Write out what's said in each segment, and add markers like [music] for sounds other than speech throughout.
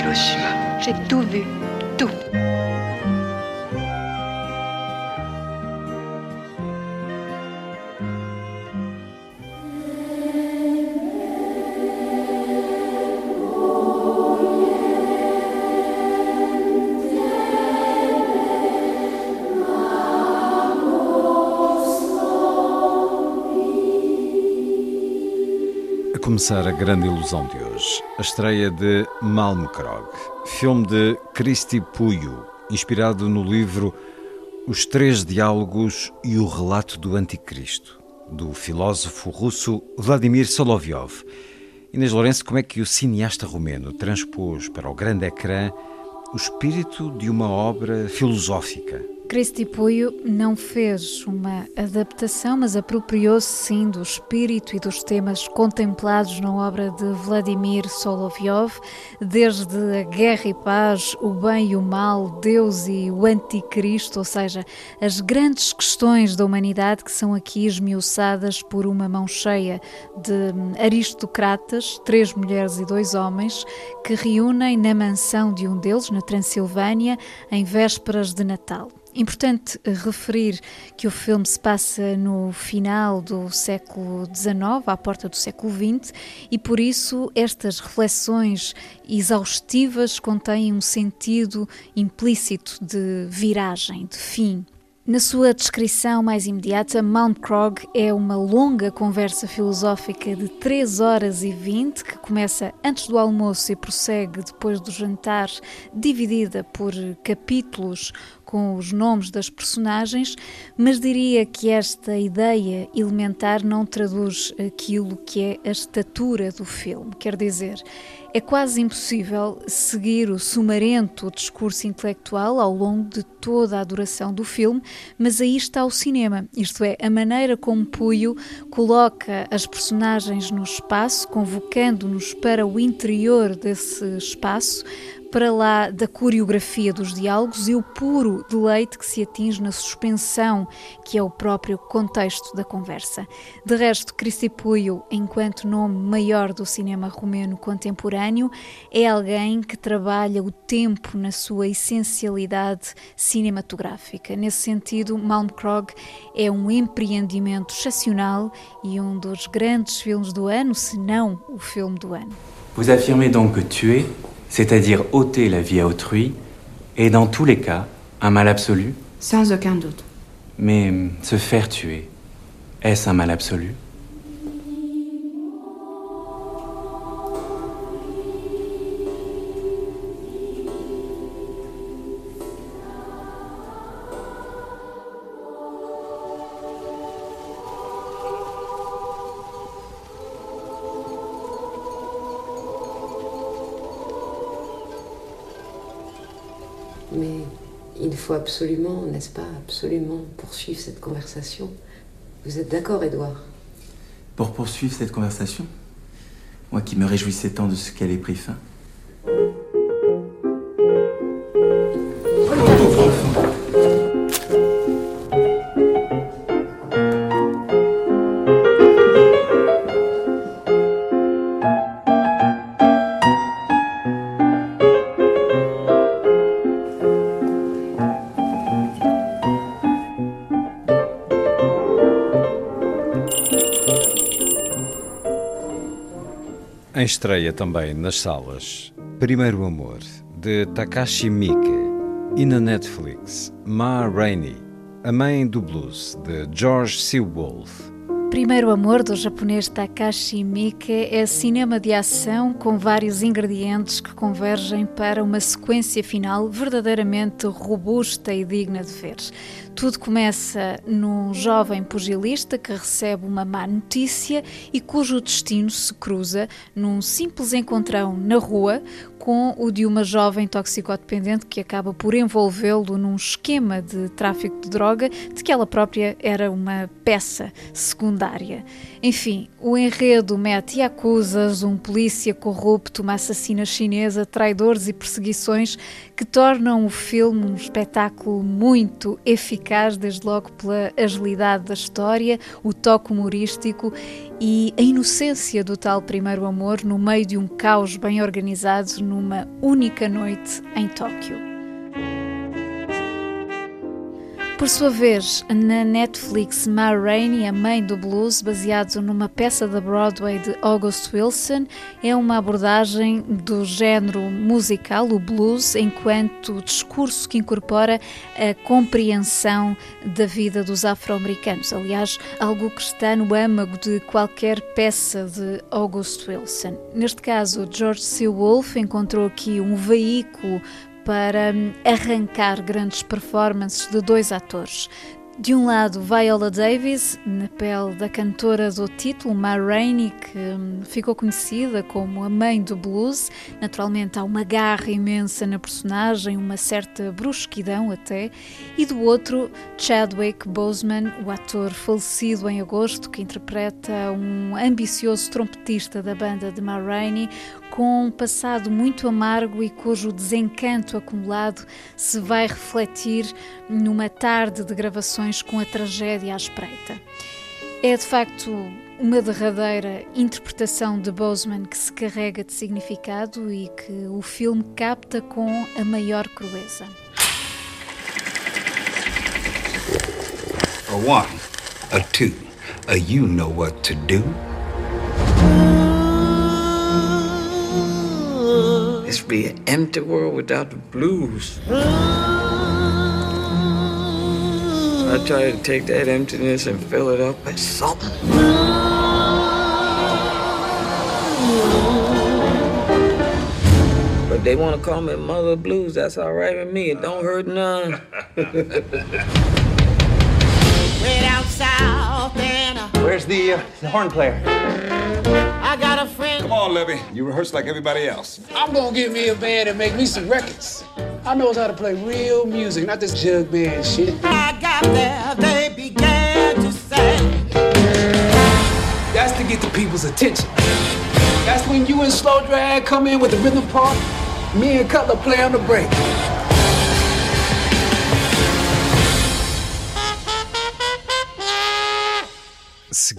Hiroshima. J'ai tout vu, tout. A começar a grande ilusão de hoje, a estreia de Malmkrog, filme de Cristi Puyo, inspirado no livro Os Três Diálogos e o Relato do Anticristo, do filósofo russo Vladimir Solovyov. Inês Lourenço, como é que o cineasta romeno transpôs para o grande ecrã o espírito de uma obra filosófica? Cristi Puyo não fez uma adaptação, mas apropriou-se sim do espírito e dos temas contemplados na obra de Vladimir Solovyov, desde a guerra e paz, o bem e o mal, Deus e o anticristo, ou seja, as grandes questões da humanidade que são aqui esmiuçadas por uma mão cheia de aristocratas, três mulheres e dois homens, que reúnem na mansão de um deles, na Transilvânia, em vésperas de Natal. Importante referir que o filme se passa no final do século XIX, à porta do século XX, e por isso estas reflexões exaustivas contêm um sentido implícito de viragem, de fim. Na sua descrição mais imediata, Mount Krog é uma longa conversa filosófica de 3 horas e 20, que começa antes do almoço e prossegue depois do jantar, dividida por capítulos com os nomes das personagens, mas diria que esta ideia elementar não traduz aquilo que é a estatura do filme. Quer dizer, é quase impossível seguir o sumarento discurso intelectual ao longo de toda a duração do filme, mas aí está o cinema, isto é, a maneira como Puyo coloca as personagens no espaço, convocando-nos para o interior desse espaço, para lá da coreografia dos diálogos e o puro deleite que se atinge na suspensão, que é o próprio contexto da conversa. De resto, Cristi Puyo, enquanto nome maior do cinema romeno contemporâneo, é alguém que trabalha o tempo na sua essencialidade cinematográfica. Nesse sentido, Malmkrog é um empreendimento excepcional e um dos grandes filmes do ano, se não o filme do ano. Vous affirmez donc que tuer, c'est-à-dire ôter la vie à autrui, est dans tous les cas un mal absolu Sans aucun doute. Mais se faire tuer, est-ce un mal absolu? Mais il faut absolument, n'est-ce pas, absolument poursuivre cette conversation. Vous êtes d'accord, Édouard? Pour poursuivre cette conversation? Moi qui me réjouissais tant de ce qu'elle ait pris fin. Estreia também nas salas, Primeiro Amor, de Takashi Miike, e na Netflix, Ma Rainey, A Mãe do Blues, de George. Wolfe. Primeiro Amor, do japonês Takashi Miike, é cinema de ação com vários ingredientes que convergem para uma sequência final verdadeiramente robusta e digna de ver. Tudo começa num jovem pugilista que recebe uma má notícia e cujo destino se cruza num simples encontrão na rua com o de uma jovem toxicodependente que acaba por envolvê-lo num esquema de tráfico de droga de que ela própria era uma peça secundária. Enfim, o enredo mete acusas, um polícia corrupto, uma assassina chinesa, traidores e perseguições que tornam o filme um espetáculo muito eficaz, desde logo pela agilidade da história, o toque humorístico e a inocência do tal primeiro amor no meio de um caos bem organizado numa única noite em Tóquio. Por sua vez, na Netflix, Ma Rainey, a mãe do blues, baseado numa peça da Broadway de August Wilson, é uma abordagem do género musical, o blues, enquanto discurso que incorpora a compreensão da vida dos afro-americanos. Aliás, algo que está no âmago de qualquer peça de August Wilson. Neste caso, George C. Wolfe encontrou aqui um veículo para hum, arrancar grandes performances de dois atores. De um lado, Viola Davis, na pele da cantora do título, Ma Rainey, que hum, ficou conhecida como a mãe do blues. Naturalmente, há uma garra imensa na personagem, uma certa brusquidão até. E do outro, Chadwick Boseman, o ator falecido em agosto, que interpreta um ambicioso trompetista da banda de Ma Rainey, com um passado muito amargo e cujo desencanto acumulado se vai refletir numa tarde de gravações com a tragédia à espreita. É de facto uma derradeira interpretação de Boseman que se carrega de significado e que o filme capta com a maior crueza. A one, a two, a you know what to do. This be an empty world without the blues. I try to take that emptiness and fill it up with something. But they want to call me Mother Blues. That's all right with me. It don't hurt none. [laughs] down south and Where's the, uh, the horn player? I got a friend. Come on, Levy. You rehearse like everybody else. I'm gonna get me a band and make me some records. I knows how to play real music, not this jug band shit. I got there, they began to sing. That's to get the people's attention. That's when you and Slow Drag come in with the rhythm part. Me and Cutler play on the break.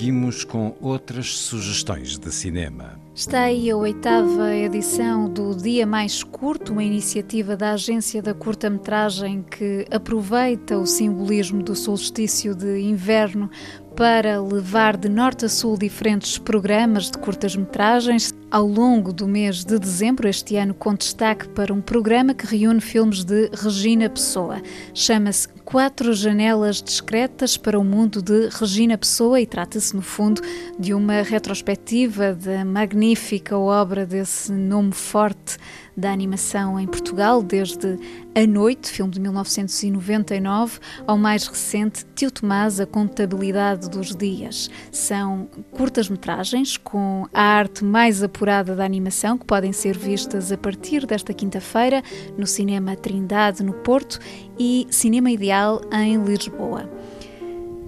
Seguimos com outras sugestões de cinema. Está aí a oitava edição do Dia Mais Curto, uma iniciativa da Agência da Curta-Metragem que aproveita o simbolismo do solstício de inverno para levar de norte a sul diferentes programas de curtas-metragens ao longo do mês de dezembro, este ano com destaque para um programa que reúne filmes de Regina Pessoa. Chama-se Quatro Janelas Discretas para o Mundo de Regina Pessoa e trata-se, no fundo, de uma retrospectiva da magnífica obra desse nome forte da animação em Portugal, desde A Noite, filme de 1999, ao mais recente Tio Tomás, A Contabilidade dos Dias. São curtas-metragens com a arte mais apurada da animação que podem ser vistas a partir desta quinta-feira no Cinema Trindade, no Porto, e Cinema Ideal em Lisboa.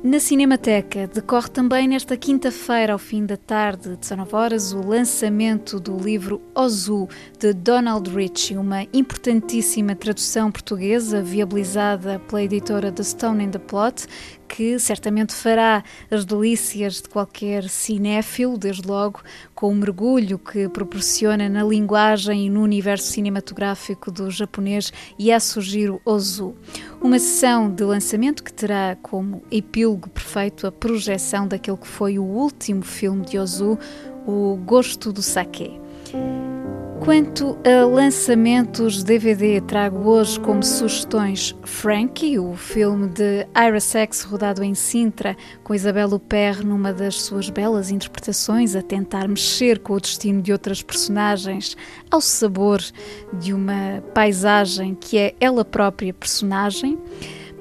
Na Cinemateca decorre também nesta quinta-feira, ao fim da tarde, 19 horas, o lançamento do livro Ozu, de Donald Ritchie, uma importantíssima tradução portuguesa viabilizada pela editora The Stone in the Plot, que certamente fará as delícias de qualquer cinéfilo, desde logo com o mergulho que proporciona na linguagem e no universo cinematográfico do japonês Yasujiro Ozu. Uma sessão de lançamento que terá como epílogo perfeito a projeção daquele que foi o último filme de Ozu, O Gosto do Sake. Quanto a lançamentos DVD, trago hoje como sugestões Frankie, o filme de Ira Sachs rodado em Sintra, com Isabel Huppert numa das suas belas interpretações, a tentar mexer com o destino de outras personagens, ao sabor de uma paisagem que é ela própria personagem.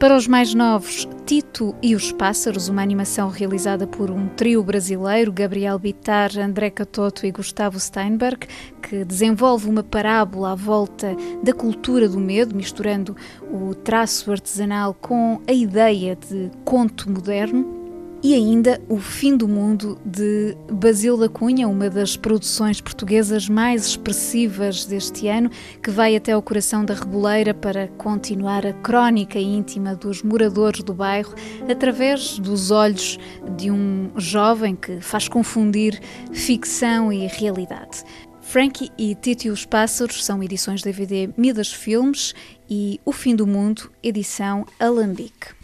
Para os mais novos, Tito e os Pássaros, uma animação realizada por um trio brasileiro, Gabriel Bittar, André Catoto e Gustavo Steinberg, que desenvolve uma parábola à volta da cultura do medo, misturando o traço artesanal com a ideia de conto moderno e ainda O Fim do Mundo de Basílio da Cunha, uma das produções portuguesas mais expressivas deste ano, que vai até ao coração da Reboleira para continuar a crónica íntima dos moradores do bairro através dos olhos de um jovem que faz confundir ficção e realidade. Frankie e Tito e os Pássaros são edições DVD Midas Filmes e O Fim do Mundo, edição Alambique.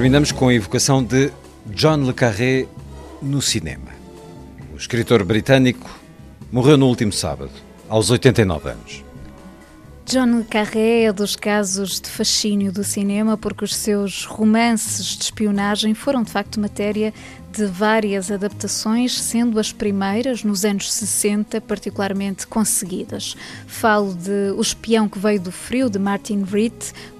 Terminamos com a evocação de John Le Carré no cinema. O escritor britânico morreu no último sábado, aos 89 anos. John Le Carré é dos casos de fascínio do cinema porque os seus romances de espionagem foram de facto matéria de várias adaptações, sendo as primeiras, nos anos 60, particularmente conseguidas. Falo de O Espião que Veio do Frio, de Martin Reed,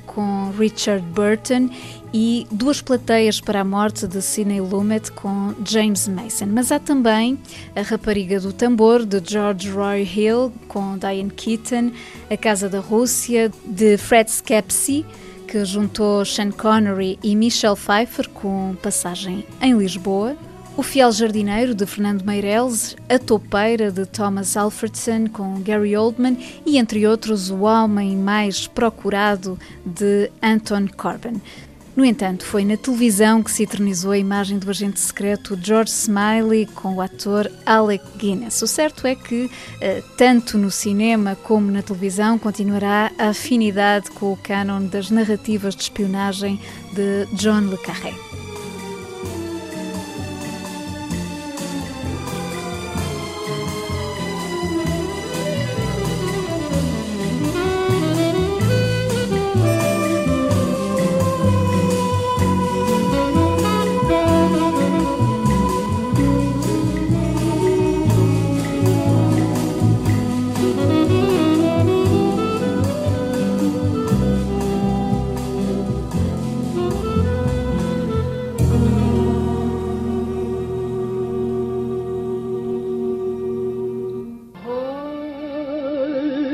com Richard Burton e Duas Plateias para a Morte de Sidney Lumet com James Mason. Mas há também A Rapariga do Tambor de George Roy Hill com Diane Keaton, A Casa da Rússia de Fred Skepsi que juntou Sean Connery e Michelle Pfeiffer com passagem em Lisboa. O Fiel Jardineiro, de Fernando Meirelles, A Topeira, de Thomas Alfredson, com Gary Oldman, e entre outros, O Homem Mais Procurado, de Anton Corbin. No entanto, foi na televisão que se eternizou a imagem do agente secreto George Smiley com o ator Alec Guinness. O certo é que, eh, tanto no cinema como na televisão, continuará a afinidade com o canon das narrativas de espionagem de John Le Carré.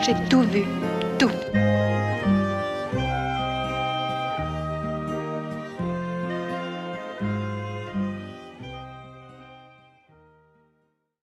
J'ai tout vu.